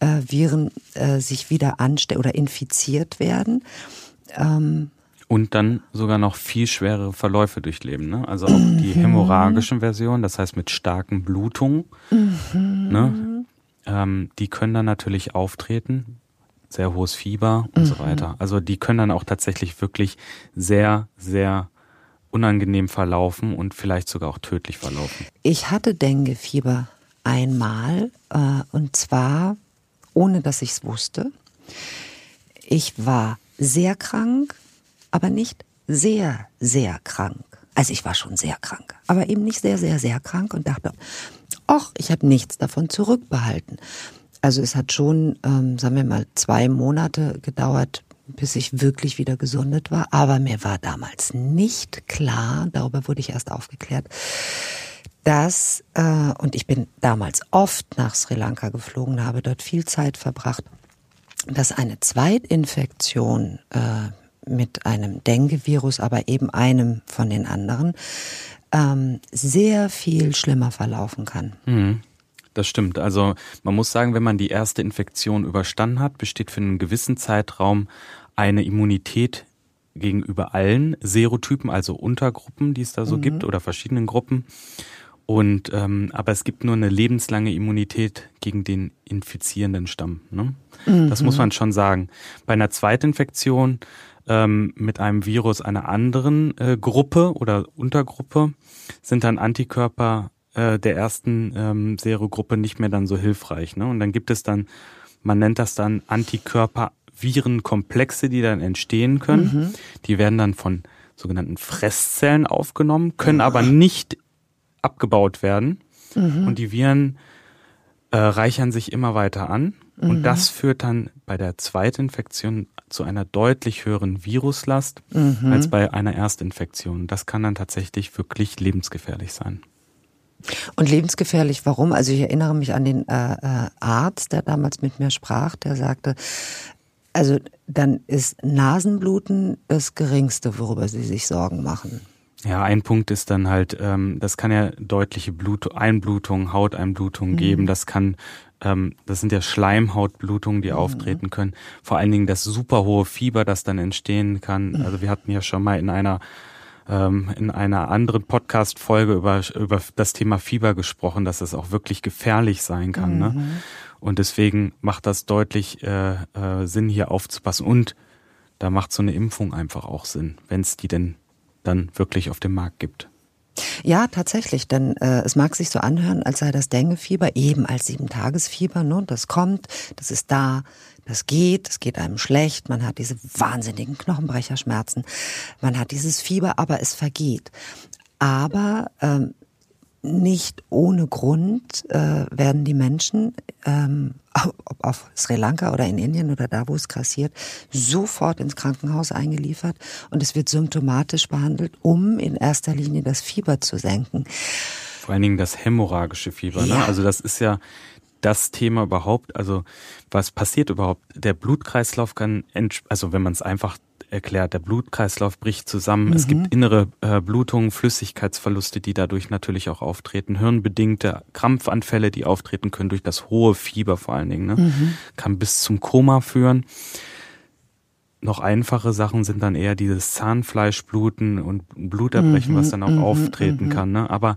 äh, Viren äh, sich wieder anstellen oder infiziert werden. Ähm, und dann sogar noch viel schwerere Verläufe durchleben. Ne? Also auch die mhm. hämorrhagischen Versionen, das heißt mit starken Blutungen, mhm. ne? ähm, die können dann natürlich auftreten sehr hohes Fieber und mhm. so weiter. Also die können dann auch tatsächlich wirklich sehr, sehr unangenehm verlaufen und vielleicht sogar auch tödlich verlaufen. Ich hatte Dengue-Fieber einmal äh, und zwar ohne dass ich es wusste. Ich war sehr krank, aber nicht sehr, sehr krank. Also ich war schon sehr krank, aber eben nicht sehr, sehr, sehr krank und dachte, ach, ich habe nichts davon zurückbehalten. Also es hat schon, ähm, sagen wir mal, zwei Monate gedauert, bis ich wirklich wieder gesundet war. Aber mir war damals nicht klar, darüber wurde ich erst aufgeklärt, dass, äh, und ich bin damals oft nach Sri Lanka geflogen, habe dort viel Zeit verbracht, dass eine Zweitinfektion äh, mit einem Dengue-Virus, aber eben einem von den anderen, ähm, sehr viel schlimmer verlaufen kann. Mhm. Das stimmt. Also man muss sagen, wenn man die erste Infektion überstanden hat, besteht für einen gewissen Zeitraum eine Immunität gegenüber allen Serotypen, also Untergruppen, die es da so mhm. gibt oder verschiedenen Gruppen. Und ähm, aber es gibt nur eine lebenslange Immunität gegen den infizierenden Stamm. Ne? Mhm. Das muss man schon sagen. Bei einer Zweitinfektion ähm, mit einem Virus einer anderen äh, Gruppe oder Untergruppe sind dann Antikörper äh, der ersten ähm, Serogruppe nicht mehr dann so hilfreich. Ne? Und dann gibt es dann, man nennt das dann Antikörper-Virenkomplexe, die dann entstehen können. Mhm. Die werden dann von sogenannten Fresszellen aufgenommen, können aber nicht abgebaut werden. Mhm. Und die Viren äh, reichern sich immer weiter an. Mhm. Und das führt dann bei der Zweitinfektion zu einer deutlich höheren Viruslast mhm. als bei einer Erstinfektion. Das kann dann tatsächlich wirklich lebensgefährlich sein. Und lebensgefährlich, warum? Also ich erinnere mich an den äh, äh, Arzt, der damals mit mir sprach, der sagte, also dann ist Nasenbluten das Geringste, worüber Sie sich Sorgen machen. Ja, ein Punkt ist dann halt, ähm, das kann ja deutliche Blut Einblutungen, Hauteinblutungen mhm. geben. Das kann, ähm, das sind ja Schleimhautblutungen, die mhm. auftreten können. Vor allen Dingen das super hohe Fieber, das dann entstehen kann. Also wir hatten ja schon mal in einer ähm, in einer anderen Podcast-Folge über, über das Thema Fieber gesprochen, dass es auch wirklich gefährlich sein kann. Ne? Mhm. Ne? Und deswegen macht das deutlich äh, äh, Sinn, hier aufzupassen. Und da macht so eine Impfung einfach auch Sinn, wenn es die denn dann wirklich auf dem Markt gibt. Ja, tatsächlich, denn äh, es mag sich so anhören, als sei das Denguefieber eben als Sieben-Tagesfieber, ne? Das kommt, das ist da, das geht, es geht einem schlecht, man hat diese wahnsinnigen Knochenbrecherschmerzen, man hat dieses Fieber, aber es vergeht. Aber ähm, nicht ohne Grund äh, werden die Menschen, ähm, ob auf Sri Lanka oder in Indien oder da, wo es grassiert, sofort ins Krankenhaus eingeliefert und es wird symptomatisch behandelt, um in erster Linie das Fieber zu senken. Vor allen Dingen das hämorrhagische Fieber. Ne? Ja. Ne? Also das ist ja das Thema überhaupt. Also was passiert überhaupt? Der Blutkreislauf kann, also wenn man es einfach erklärt. Der Blutkreislauf bricht zusammen. Mhm. Es gibt innere äh, Blutungen, Flüssigkeitsverluste, die dadurch natürlich auch auftreten. Hirnbedingte Krampfanfälle, die auftreten können durch das hohe Fieber vor allen Dingen. Ne? Mhm. Kann bis zum Koma führen. Noch einfache Sachen sind dann eher dieses Zahnfleischbluten und Bluterbrechen, mhm. was dann auch mhm. auftreten mhm. kann. Ne? Aber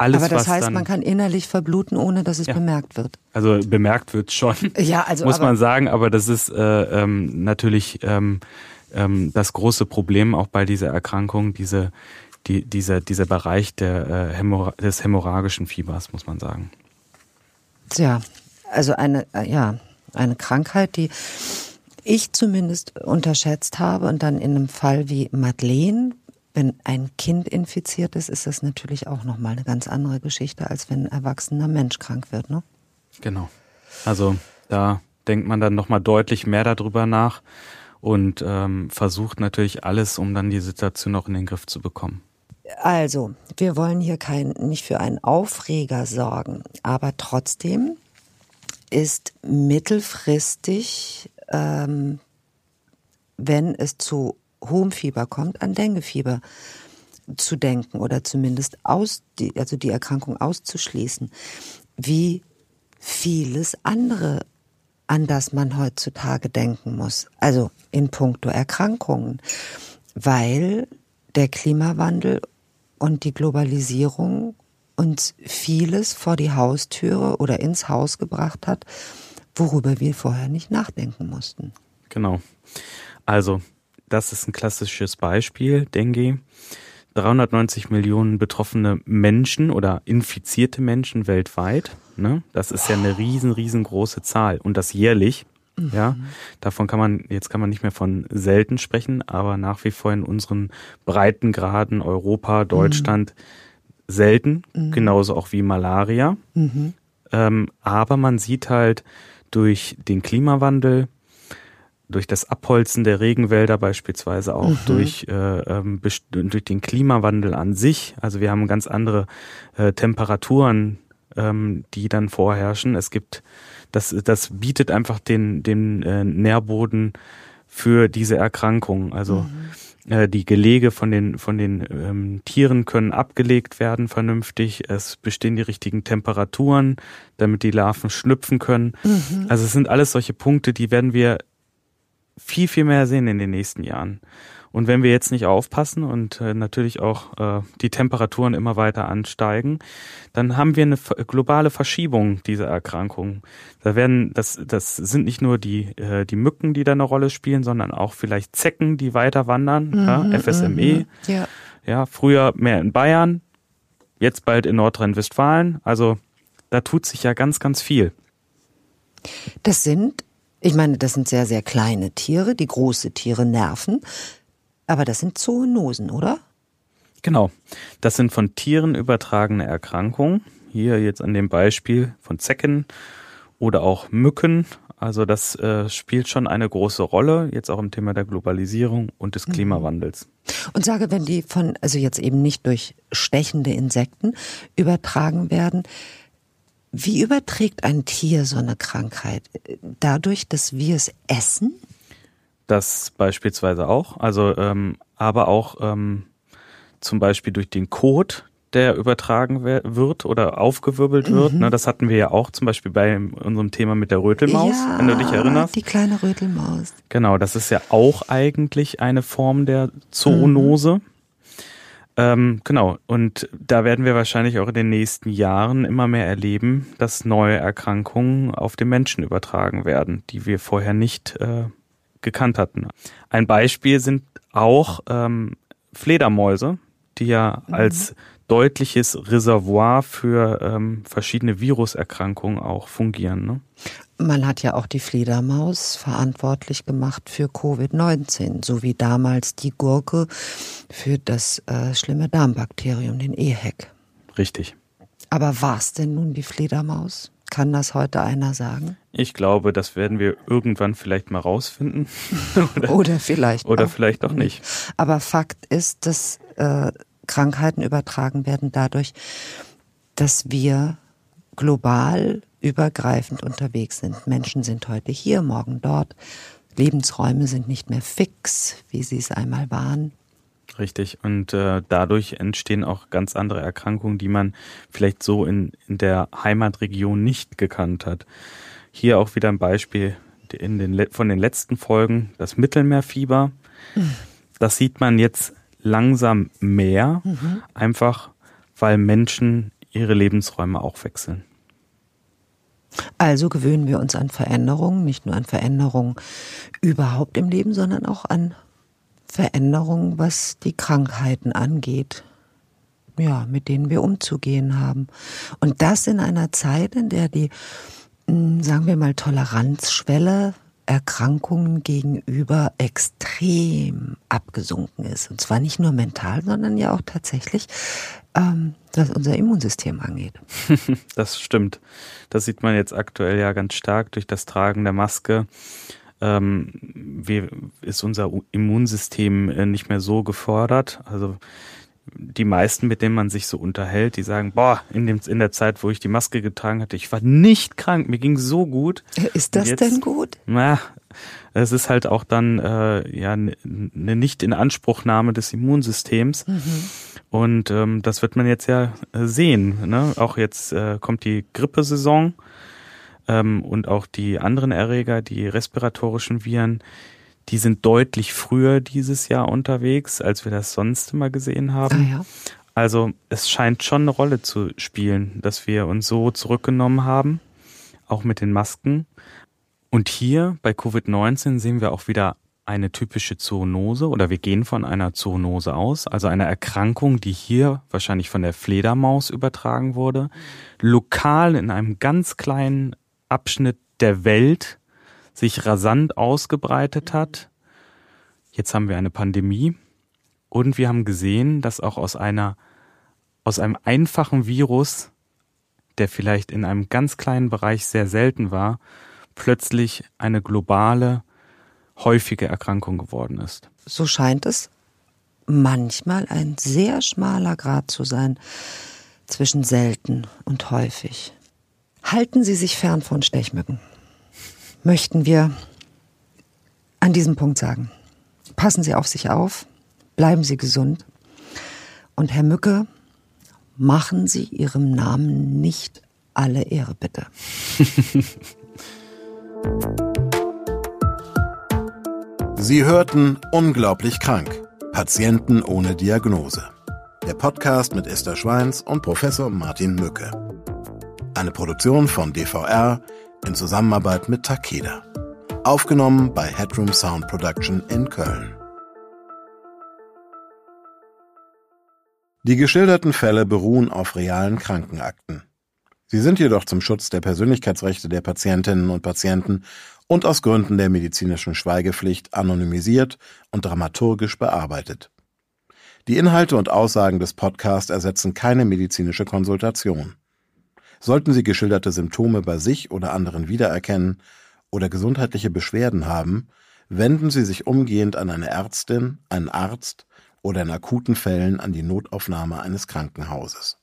alles, aber das heißt, dann, man kann innerlich verbluten, ohne dass es ja. bemerkt wird. Also bemerkt wird schon, ja, also muss man sagen, aber das ist äh, ähm, natürlich ähm, ähm, das große Problem auch bei dieser Erkrankung, diese, die, dieser, dieser Bereich der, äh, Hämorrh des hämorrhagischen Fiebers, muss man sagen. Tja, also eine, äh, ja, eine Krankheit, die ich zumindest unterschätzt habe und dann in einem Fall wie Madeleine, wenn ein Kind infiziert ist, ist das natürlich auch nochmal eine ganz andere Geschichte, als wenn ein erwachsener Mensch krank wird, ne? Genau. Also da denkt man dann nochmal deutlich mehr darüber nach und ähm, versucht natürlich alles, um dann die Situation auch in den Griff zu bekommen. Also, wir wollen hier kein, nicht für einen Aufreger sorgen, aber trotzdem ist mittelfristig, ähm, wenn es zu hohem Fieber kommt, an Denguefieber zu denken oder zumindest aus, die, also die Erkrankung auszuschließen, wie vieles andere an das man heutzutage denken muss. Also in puncto Erkrankungen. Weil der Klimawandel und die Globalisierung uns vieles vor die Haustüre oder ins Haus gebracht hat, worüber wir vorher nicht nachdenken mussten. Genau. Also, das ist ein klassisches Beispiel, Dengue. 390 Millionen betroffene Menschen oder infizierte Menschen weltweit. Ne? Das ist ja eine riesen, riesengroße Zahl und das jährlich. Mhm. Ja, davon kann man, jetzt kann man nicht mehr von selten sprechen, aber nach wie vor in unseren Breitengraden Europa, Deutschland mhm. selten, mhm. genauso auch wie Malaria. Mhm. Ähm, aber man sieht halt durch den Klimawandel, durch das Abholzen der Regenwälder beispielsweise auch, mhm. durch, äh, ähm, durch den Klimawandel an sich. Also wir haben ganz andere äh, Temperaturen, ähm, die dann vorherrschen. Es gibt, das, das bietet einfach den, den äh, Nährboden für diese Erkrankung. Also mhm. äh, die Gelege von den, von den ähm, Tieren können abgelegt werden vernünftig. Es bestehen die richtigen Temperaturen, damit die Larven schlüpfen können. Mhm. Also es sind alles solche Punkte, die werden wir viel, viel mehr sehen in den nächsten Jahren. Und wenn wir jetzt nicht aufpassen und äh, natürlich auch äh, die Temperaturen immer weiter ansteigen, dann haben wir eine globale Verschiebung dieser Erkrankung. Da werden, das, das sind nicht nur die, äh, die Mücken, die da eine Rolle spielen, sondern auch vielleicht Zecken, die weiter wandern, mhm, ja, FSME. Mhm, ja. ja, früher mehr in Bayern, jetzt bald in Nordrhein-Westfalen. Also da tut sich ja ganz, ganz viel. Das sind ich meine, das sind sehr, sehr kleine Tiere, die große Tiere nerven. Aber das sind Zoonosen, oder? Genau. Das sind von Tieren übertragene Erkrankungen. Hier jetzt an dem Beispiel von Zecken oder auch Mücken. Also das äh, spielt schon eine große Rolle, jetzt auch im Thema der Globalisierung und des mhm. Klimawandels. Und sage, wenn die von, also jetzt eben nicht durch stechende Insekten übertragen werden, wie überträgt ein Tier so eine Krankheit? Dadurch, dass wir es essen? Das beispielsweise auch. Also, ähm, aber auch ähm, zum Beispiel durch den Kot, der übertragen wird oder aufgewirbelt wird. Mhm. Ne, das hatten wir ja auch zum Beispiel bei unserem Thema mit der Rötelmaus, ja, wenn du dich erinnerst. Die kleine Rötelmaus. Genau, das ist ja auch eigentlich eine Form der Zoonose. Mhm. Ähm, genau, und da werden wir wahrscheinlich auch in den nächsten Jahren immer mehr erleben, dass neue Erkrankungen auf den Menschen übertragen werden, die wir vorher nicht äh, gekannt hatten. Ein Beispiel sind auch ähm, Fledermäuse, die ja mhm. als deutliches Reservoir für ähm, verschiedene Viruserkrankungen auch fungieren. Ne? Man hat ja auch die Fledermaus verantwortlich gemacht für Covid-19, so wie damals die Gurke für das äh, schlimme Darmbakterium, den EHEC. Richtig. Aber war es denn nun die Fledermaus? Kann das heute einer sagen? Ich glaube, das werden wir irgendwann vielleicht mal rausfinden. oder, oder, vielleicht. Oder auch vielleicht auch nicht. Aber Fakt ist, dass äh, Krankheiten übertragen werden dadurch, dass wir global übergreifend unterwegs sind. Menschen sind heute hier, morgen dort. Lebensräume sind nicht mehr fix, wie sie es einmal waren. Richtig. Und äh, dadurch entstehen auch ganz andere Erkrankungen, die man vielleicht so in, in der Heimatregion nicht gekannt hat. Hier auch wieder ein Beispiel in den, von den letzten Folgen, das Mittelmeerfieber. Das sieht man jetzt langsam mehr, mhm. einfach weil Menschen ihre Lebensräume auch wechseln. Also gewöhnen wir uns an Veränderungen, nicht nur an Veränderungen überhaupt im Leben, sondern auch an Veränderungen, was die Krankheiten angeht, ja, mit denen wir umzugehen haben. Und das in einer Zeit, in der die, hm, sagen wir mal, Toleranzschwelle Erkrankungen gegenüber extrem abgesunken ist. Und zwar nicht nur mental, sondern ja auch tatsächlich, ähm, was unser Immunsystem angeht. Das stimmt. Das sieht man jetzt aktuell ja ganz stark durch das Tragen der Maske. Ähm, wie ist unser Immunsystem äh, nicht mehr so gefordert? Also die meisten, mit denen man sich so unterhält, die sagen, boah, in, dem, in der Zeit, wo ich die Maske getragen hatte, ich war nicht krank, mir ging so gut. Ist das jetzt, denn gut? Na, es ist halt auch dann äh, ja eine ne Nicht-Inanspruchnahme des Immunsystems. Mhm. Und ähm, das wird man jetzt ja äh, sehen. Ne? Auch jetzt äh, kommt die Grippesaison ähm, und auch die anderen Erreger, die respiratorischen Viren, die sind deutlich früher dieses Jahr unterwegs, als wir das sonst immer gesehen haben. Ah, ja. Also es scheint schon eine Rolle zu spielen, dass wir uns so zurückgenommen haben, auch mit den Masken. Und hier bei Covid-19 sehen wir auch wieder eine typische Zoonose oder wir gehen von einer Zoonose aus, also einer Erkrankung, die hier wahrscheinlich von der Fledermaus übertragen wurde, lokal in einem ganz kleinen Abschnitt der Welt sich rasant ausgebreitet hat. Jetzt haben wir eine Pandemie und wir haben gesehen, dass auch aus einer aus einem einfachen Virus, der vielleicht in einem ganz kleinen Bereich sehr selten war, plötzlich eine globale, häufige Erkrankung geworden ist. So scheint es manchmal ein sehr schmaler Grad zu sein zwischen selten und häufig. Halten Sie sich fern von Stechmücken möchten wir an diesem Punkt sagen. Passen Sie auf sich auf, bleiben Sie gesund. Und Herr Mücke, machen Sie Ihrem Namen nicht alle Ehre, bitte. Sie hörten Unglaublich krank. Patienten ohne Diagnose. Der Podcast mit Esther Schweins und Professor Martin Mücke. Eine Produktion von DVR in Zusammenarbeit mit Takeda. Aufgenommen bei Headroom Sound Production in Köln. Die geschilderten Fälle beruhen auf realen Krankenakten. Sie sind jedoch zum Schutz der Persönlichkeitsrechte der Patientinnen und Patienten und aus Gründen der medizinischen Schweigepflicht anonymisiert und dramaturgisch bearbeitet. Die Inhalte und Aussagen des Podcasts ersetzen keine medizinische Konsultation. Sollten Sie geschilderte Symptome bei sich oder anderen wiedererkennen oder gesundheitliche Beschwerden haben, wenden Sie sich umgehend an eine Ärztin, einen Arzt oder in akuten Fällen an die Notaufnahme eines Krankenhauses.